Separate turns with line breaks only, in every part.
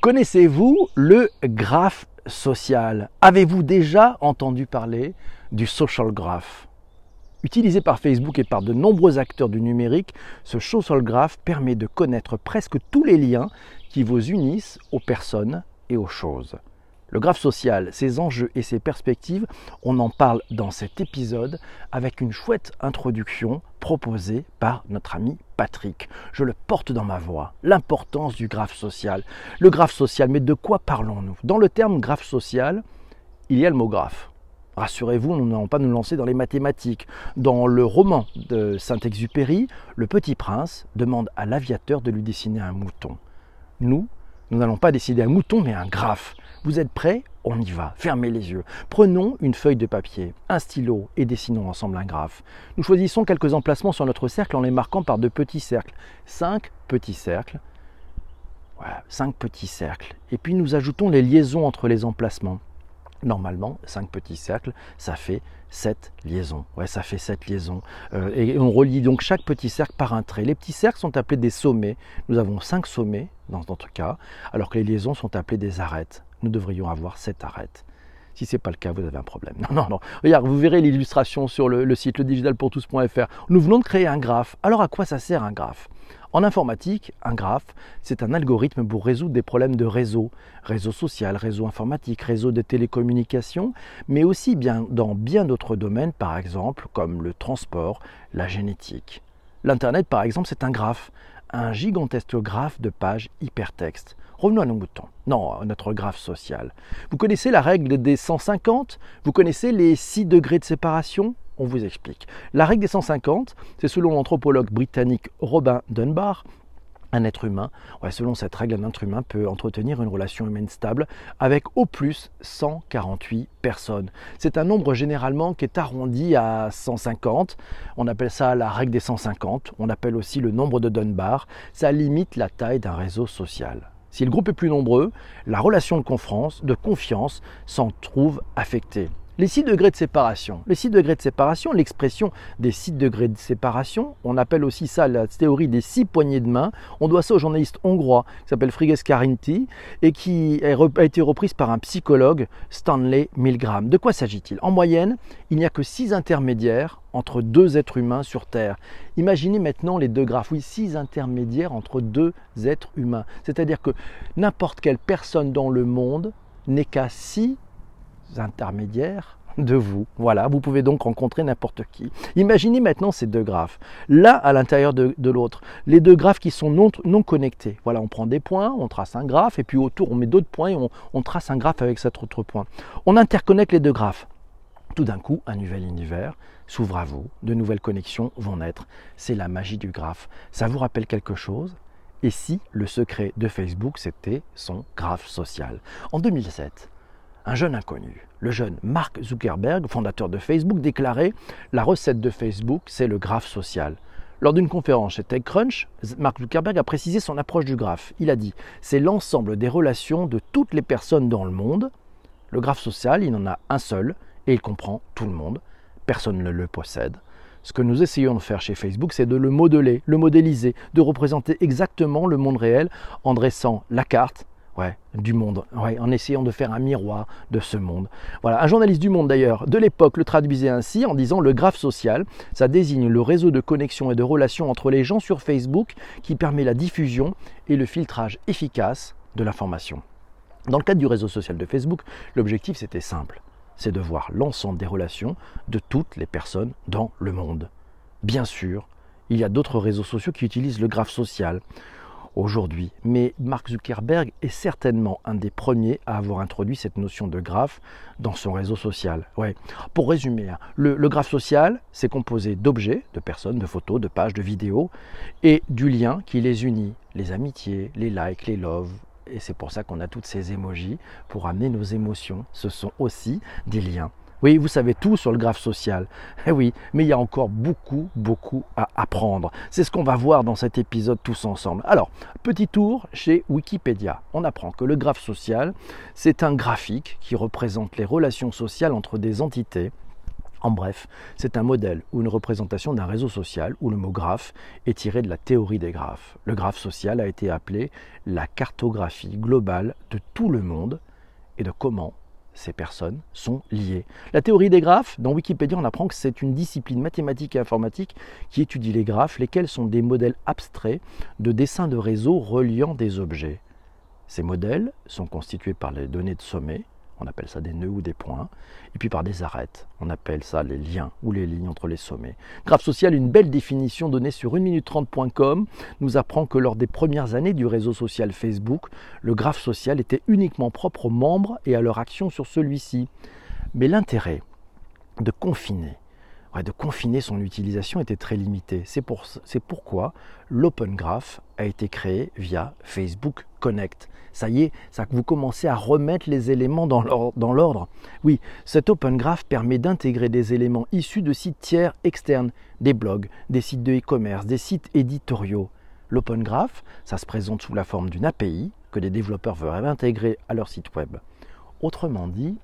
Connaissez-vous le graphe social? Avez-vous déjà entendu parler du social graph Utilisé par Facebook et par de nombreux acteurs du numérique, ce social graph permet de connaître presque tous les liens qui vous unissent aux personnes et aux choses. Le graphe social, ses enjeux et ses perspectives, on en parle dans cet épisode avec une chouette introduction proposée par notre ami Patrick. Je le porte dans ma voix, l'importance du graphe social. Le graphe social, mais de quoi parlons-nous? Dans le terme graphe social, il y a le mot graphe. Rassurez-vous, nous n'allons pas nous lancer dans les mathématiques. Dans le roman de Saint-Exupéry, le petit prince demande à l'aviateur de lui dessiner un mouton. Nous, nous n'allons pas décider un mouton, mais un graphe. Vous êtes prêts? On y va. Fermez les yeux. Prenons une feuille de papier, un stylo et dessinons ensemble un graphe. Nous choisissons quelques emplacements sur notre cercle en les marquant par de petits cercles. Cinq petits cercles. Voilà, cinq petits cercles. Et puis nous ajoutons les liaisons entre les emplacements. Normalement, 5 petits cercles, ça fait 7 liaisons. Ouais, ça fait 7 liaisons. Euh, et on relie donc chaque petit cercle par un trait. Les petits cercles sont appelés des sommets. Nous avons 5 sommets dans notre cas, alors que les liaisons sont appelées des arêtes. Nous devrions avoir 7 arêtes. Si ce n'est pas le cas, vous avez un problème. Non, non, non. Regarde, vous verrez l'illustration sur le, le site ledigitalpourtous.fr. Nous venons de créer un graphe. Alors à quoi ça sert un graphe? En informatique, un graphe, c'est un algorithme pour résoudre des problèmes de réseau, réseau social, réseau informatique, réseau de télécommunications, mais aussi bien dans bien d'autres domaines, par exemple comme le transport, la génétique. L'Internet, par exemple, c'est un graphe, un gigantesque graphe de pages hypertexte. Revenons à nos moutons. Non, notre graphe social. Vous connaissez la règle des 150 Vous connaissez les 6 degrés de séparation? On vous explique. La règle des 150, c'est selon l'anthropologue britannique Robin Dunbar, un être humain, selon cette règle, un être humain peut entretenir une relation humaine stable avec au plus 148 personnes. C'est un nombre généralement qui est arrondi à 150. On appelle ça la règle des 150. On appelle aussi le nombre de Dunbar. Ça limite la taille d'un réseau social. Si le groupe est plus nombreux, la relation de confiance s'en trouve affectée. Les 6 degrés de séparation. Les 6 degrés de séparation, l'expression des 6 degrés de séparation, on appelle aussi ça la théorie des 6 poignées de main. On doit ça au journaliste hongrois qui s'appelle Friges Karinti et qui a été reprise par un psychologue, Stanley Milgram. De quoi s'agit-il? En moyenne, il n'y a que 6 intermédiaires entre deux êtres humains sur Terre. Imaginez maintenant les deux graphes, oui, 6 intermédiaires entre deux êtres humains. C'est-à-dire que n'importe quelle personne dans le monde n'est qu'à 6 intermédiaires de vous. Voilà, vous pouvez donc rencontrer n'importe qui. Imaginez maintenant ces deux graphes, l'un à l'intérieur de, l'autre, les deux graphes qui sont non, connectés. Voilà, on prend des points, on trace un graphe, et puis autour on met d'autres points et on trace un graphe avec cet autre point. On interconnecte les deux graphes. Tout d'un coup, un nouvel univers s'ouvre à vous, de nouvelles connexions vont naître. C'est la magie du graphe. Ça vous rappelle quelque chose? Et si le secret de Facebook, c'était son graphe social? En 2007, un jeune inconnu, le jeune Mark Zuckerberg, fondateur de Facebook, déclarait La recette de Facebook, c'est le graphe social. Lors d'une conférence chez TechCrunch, Mark Zuckerberg a précisé son approche du graphe. Il a dit C'est l'ensemble des relations de toutes les personnes dans le monde. Le graphe social, il en a un seul et il comprend tout le monde. Personne ne le possède. Ce que nous essayons de faire chez Facebook, c'est de le modeler, le modéliser, de représenter exactement le monde réel en dressant la carte du monde, en essayant de faire un miroir de ce monde. Voilà, un journaliste du Monde d'ailleurs de l'époque le traduisait ainsi en disant le graphe social, ça désigne le réseau de connexion et de relations entre les gens sur Facebook qui permet la diffusion et le filtrage efficace de l'information. Dans le cadre du réseau social de Facebook, l'objectif c'était simple, c'est de voir l'ensemble des relations de toutes les personnes dans le monde. Bien sûr, il y a d'autres réseaux sociaux qui utilisent le graphe social aujourd'hui. Mais Mark Zuckerberg est certainement un des premiers à avoir introduit cette notion de graphe dans son réseau social. Ouais. Pour résumer, hein, le, graphe social, c'est composé d'objets, de personnes, de photos, de pages, de vidéos, et du lien qui les unit, les amitiés, les likes, les loves, et c'est pour ça qu'on a toutes ces émojis pour amener nos émotions. Ce sont aussi des liens. Oui, vous savez tout sur le graphe social. Eh oui, mais il y a encore beaucoup, beaucoup à apprendre. C'est ce qu'on va voir dans cet épisode tous ensemble. Alors, petit tour chez Wikipédia. On apprend que le graphe social, c'est un graphique qui représente les relations sociales entre des entités En bref, c'est un modèle ou une représentation d'un réseau social où le mot graphe est tiré de la théorie des graphes. Le graphe social a été appelé la cartographie globale de tout le monde et de comment ces personnes sont liées. La théorie des graphes, dans Wikipédia, on apprend que c'est une discipline mathématique et informatique qui étudie les graphes, lesquels sont des modèles abstraits de dessins de réseaux reliant des objets. Ces modèles sont constitués par les données de sommet, on appelle ça des nœuds ou des points, et puis par des arêtes, on appelle ça les liens ou les lignes entre les sommets. Graphe social, une belle définition donnée sur 1 minute 30.com, nous apprend que lors des premières années du réseau social Facebook, le graphe social était uniquement propre aux membres et à leur action sur celui-ci. Mais l'intérêt de confiner de confiner son utilisation était très limité. C'est pour, pourquoi l'Open Graph a été créé via Facebook Connect. Ça y est, ça, vous commencez à remettre les éléments dans l'ordre. Oui, cet Open Graph permet d'intégrer des éléments issus de sites tiers externes, des blogs, des sites de e-commerce, des sites éditoriaux. L'Open Graph, ça se présente sous la forme d'une API que des développeurs veulent intégrer à leur site web. Autrement dit,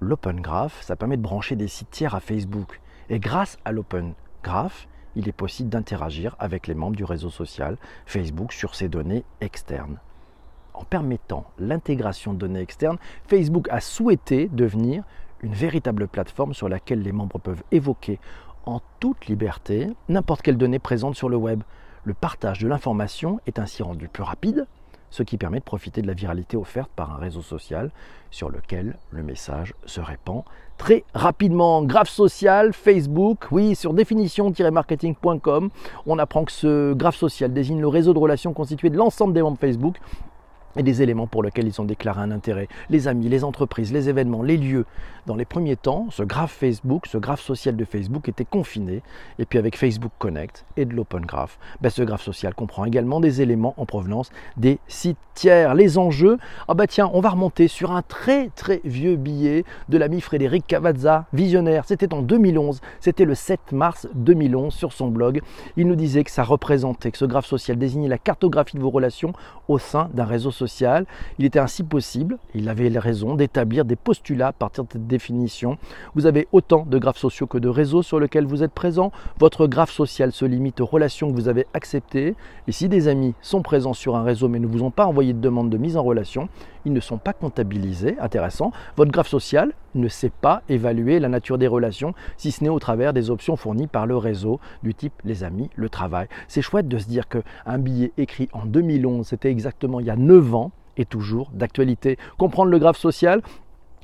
l'Open Graph, ça permet de brancher des sites tiers à Facebook et grâce à l'Open Graph, il est possible d'interagir avec les membres du réseau social Facebook sur ces données externes. En permettant l'intégration de données externes, Facebook a souhaité devenir une véritable plateforme sur laquelle les membres peuvent évoquer en toute liberté n'importe quelle donnée présente sur le web. Le partage de l'information est ainsi rendu plus rapide, ce qui permet de profiter de la viralité offerte par un réseau social sur lequel le message se répand très rapidement. Graphe social, Facebook, oui, sur définition-marketing.com, on apprend que ce graphe social désigne le réseau de relations constitué de l'ensemble des membres Facebook et des éléments pour lesquels ils ont déclaré un intérêt. Les amis, les entreprises, les événements, les lieux. Dans les premiers temps, ce graphe Facebook, ce graphe social de Facebook était confiné. Et puis avec Facebook Connect et de l'Open Graph, ben ce graphe social comprend également des éléments en provenance des sites tiers. Les enjeux, ah bah tiens, on va remonter sur un très très vieux billet de l'ami Frédéric Cavazza, visionnaire. C'était en 2011, c'était le 7 mars 2011 sur son blog. Il nous disait que ça représentait, que ce graphe social désignait la cartographie de vos relations au sein d'un réseau social il était ainsi possible, il avait raison, d'établir des postulats à partir de cette définition. Vous avez autant de graphes sociaux que de réseaux sur lesquels vous êtes présent. Votre graphe social se limite aux relations que vous avez acceptées. Et si des amis sont présents sur un réseau mais ne vous ont pas envoyé de demande de mise en relation, ils ne sont pas comptabilisés. Intéressant. Votre graphe social ne sait pas évaluer la nature des relations, si ce n'est au travers des options fournies par le réseau du type les amis, le travail. C'est chouette de se dire qu'un billet écrit en 2011, c'était exactement il y a 9 ans, est toujours d'actualité. Comprendre le graphe social,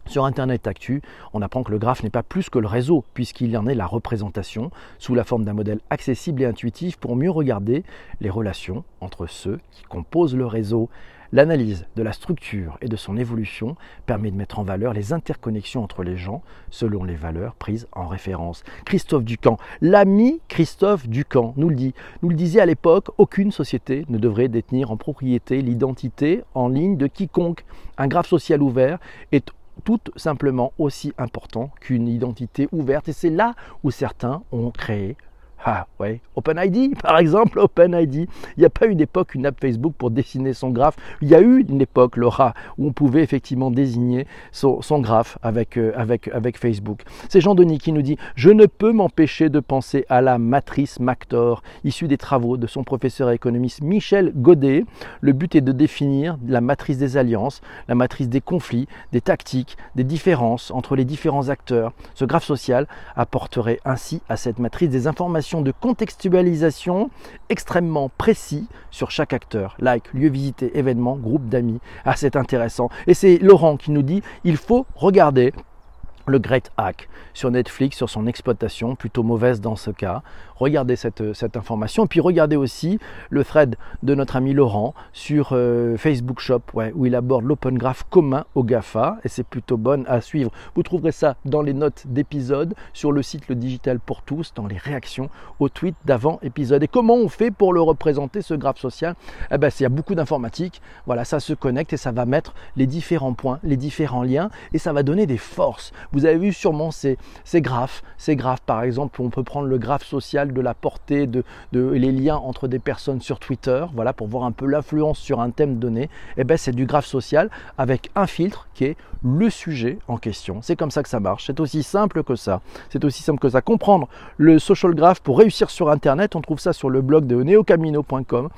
sur Internet Actu, on apprend que le graphe n'est pas plus que le réseau, puisqu'il en est la représentation, sous la forme d'un modèle accessible et intuitif pour mieux regarder les relations entre ceux qui composent le réseau. L'analyse de la structure et de son évolution permet de mettre en valeur les interconnexions entre les gens selon les valeurs prises en référence. Christophe Ducamp, l'ami Christophe Ducamp, nous le dit. Nous le disait à l'époque, aucune société ne devrait détenir en propriété l'identité en ligne de quiconque. Un graphe social ouvert est tout simplement aussi important qu'une identité ouverte. Et c'est là où certains ont créé ah ouais, OpenID par exemple, OpenID. Il n'y a pas eu d'époque une app Facebook pour dessiner son graphe. Il y a eu une époque, Laura, où on pouvait effectivement désigner son, graphe avec, euh, avec, avec Facebook. C'est Jean Denis qui nous dit Je ne peux m'empêcher de penser à la matrice Mactor, issue des travaux de son professeur économiste Michel Godet. Le but est de définir la matrice des alliances, la matrice des conflits, des tactiques, des différences entre les différents acteurs. Ce graphe social apporterait ainsi à cette matrice des informations de contextualisation extrêmement précis sur chaque acteur. Like, lieu visité, événement, groupe d'amis. Ah, c'est intéressant. Et c'est Laurent qui nous dit il faut regarder le Great Hack sur Netflix, sur son exploitation, plutôt mauvaise dans ce cas. Regardez cette, cette information. Et puis regardez aussi le thread de notre ami Laurent sur euh, Facebook Shop, ouais, où il aborde l'open graph commun au GAFA. Et c'est plutôt bonne à suivre. Vous trouverez ça dans les notes d'épisode, sur le site Le Digital pour tous, dans les réactions aux tweets d'avant épisode. Et comment on fait pour le représenter, ce graphe social? Eh bien, il y a beaucoup d'informatique. Voilà, ça se connecte et ça va mettre les différents points, les différents liens, et ça va donner des forces Vous avez vu sûrement ces, graphes. Ces graphes, par exemple, on peut prendre le graphe social de la portée, de, de les liens entre des personnes sur Twitter, voilà, pour voir un peu l'influence sur un thème donné. Et eh ben, c'est du graphe social avec un filtre qui est le sujet en question. C'est comme ça que ça marche. C'est aussi simple que ça. C'est aussi simple que ça. Comprendre le social graph pour réussir sur Internet, on trouve ça sur le blog de neocamino.com.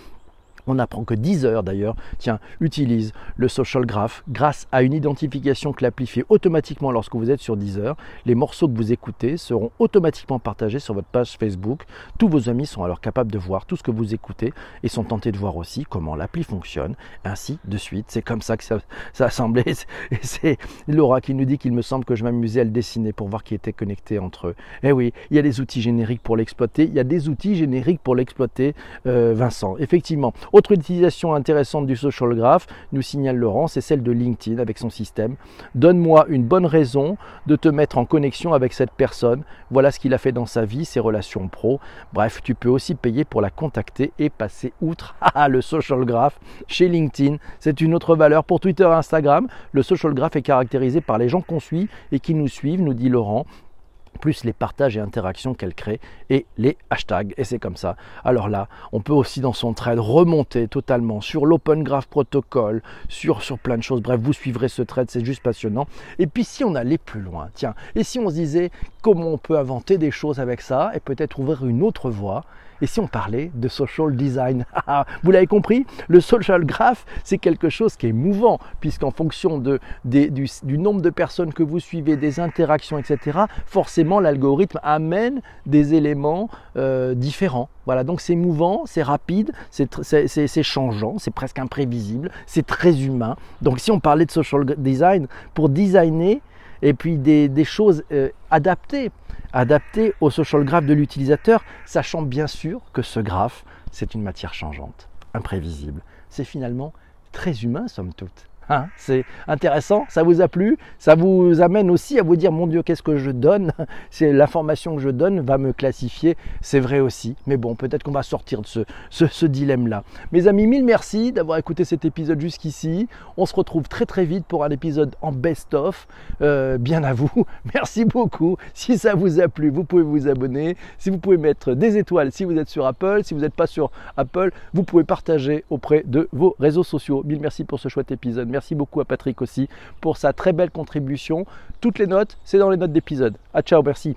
On apprend que Deezer d'ailleurs, tiens, utilise le social graph grâce à une identification que l'appli fait automatiquement lorsque vous êtes sur Deezer. Les morceaux que vous écoutez seront automatiquement partagés sur votre page Facebook. Tous vos amis sont alors capables de voir tout ce que vous écoutez et sont tentés de voir aussi comment l'appli fonctionne, ainsi de suite. C'est comme ça que ça, a semblé. C'est Laura qui nous dit qu'il me semble que je m'amusais à le dessiner pour voir qui était connecté entre eux. Eh oui, il y a des outils génériques pour l'exploiter. Il y a des outils génériques pour l'exploiter, euh, Vincent. Effectivement. Autre utilisation intéressante du social graph, nous signale Laurent, c'est celle de LinkedIn avec son système. Donne-moi une bonne raison de te mettre en connexion avec cette personne. Voilà ce qu'il a fait dans sa vie, ses relations pro. Bref, tu peux aussi payer pour la contacter et passer outre le social graph chez LinkedIn. C'est une autre valeur pour Twitter et Instagram. Le social graph est caractérisé par les gens qu'on suit et qui nous suivent, nous dit Laurent plus les partages et interactions qu'elle crée et les hashtags. Et c'est comme ça. Alors là, on peut aussi dans son thread remonter totalement sur l'Open Graph Protocol, sur, sur plein de choses. Bref, vous suivrez ce thread, c'est juste passionnant. Et puis si on allait plus loin, tiens, et si on se disait comment on peut inventer des choses avec ça et peut-être ouvrir une autre voie et si on parlait de social design ah, Vous l'avez compris, le social graph, c'est quelque chose qui est mouvant, puisqu'en fonction du, nombre de personnes que vous suivez, des interactions, etc., forcément l'algorithme amène des éléments euh, différents. Voilà, donc c'est mouvant, c'est rapide, c'est changeant, c'est presque imprévisible, c'est très humain. Donc si on parlait de social design, pour designer, et puis des, choses euh, adaptées adapté au social graph de l'utilisateur, sachant bien sûr que ce graphe, c'est une matière changeante, imprévisible. C'est finalement très humain, somme toute. Hein, c'est intéressant, ça vous a plu, ça vous amène aussi à vous dire mon Dieu qu'est-ce que je donne, c'est l'information que je donne va me classifier, c'est vrai aussi, mais bon peut-être qu'on va sortir de ce, dilemme-là. Mes amis, mille merci d'avoir écouté cet épisode jusqu'ici, on se retrouve très très vite pour un épisode en best-of, euh, bien à vous, merci beaucoup, si ça vous a plu vous pouvez vous abonner, si vous pouvez mettre des étoiles si vous êtes sur Apple, si vous n'êtes pas sur Apple, vous pouvez partager auprès de vos réseaux sociaux. Mille merci pour ce chouette épisode. Merci beaucoup à Patrick aussi pour sa très belle contribution. Toutes les notes, c'est dans les notes d'épisode. À ciao, merci.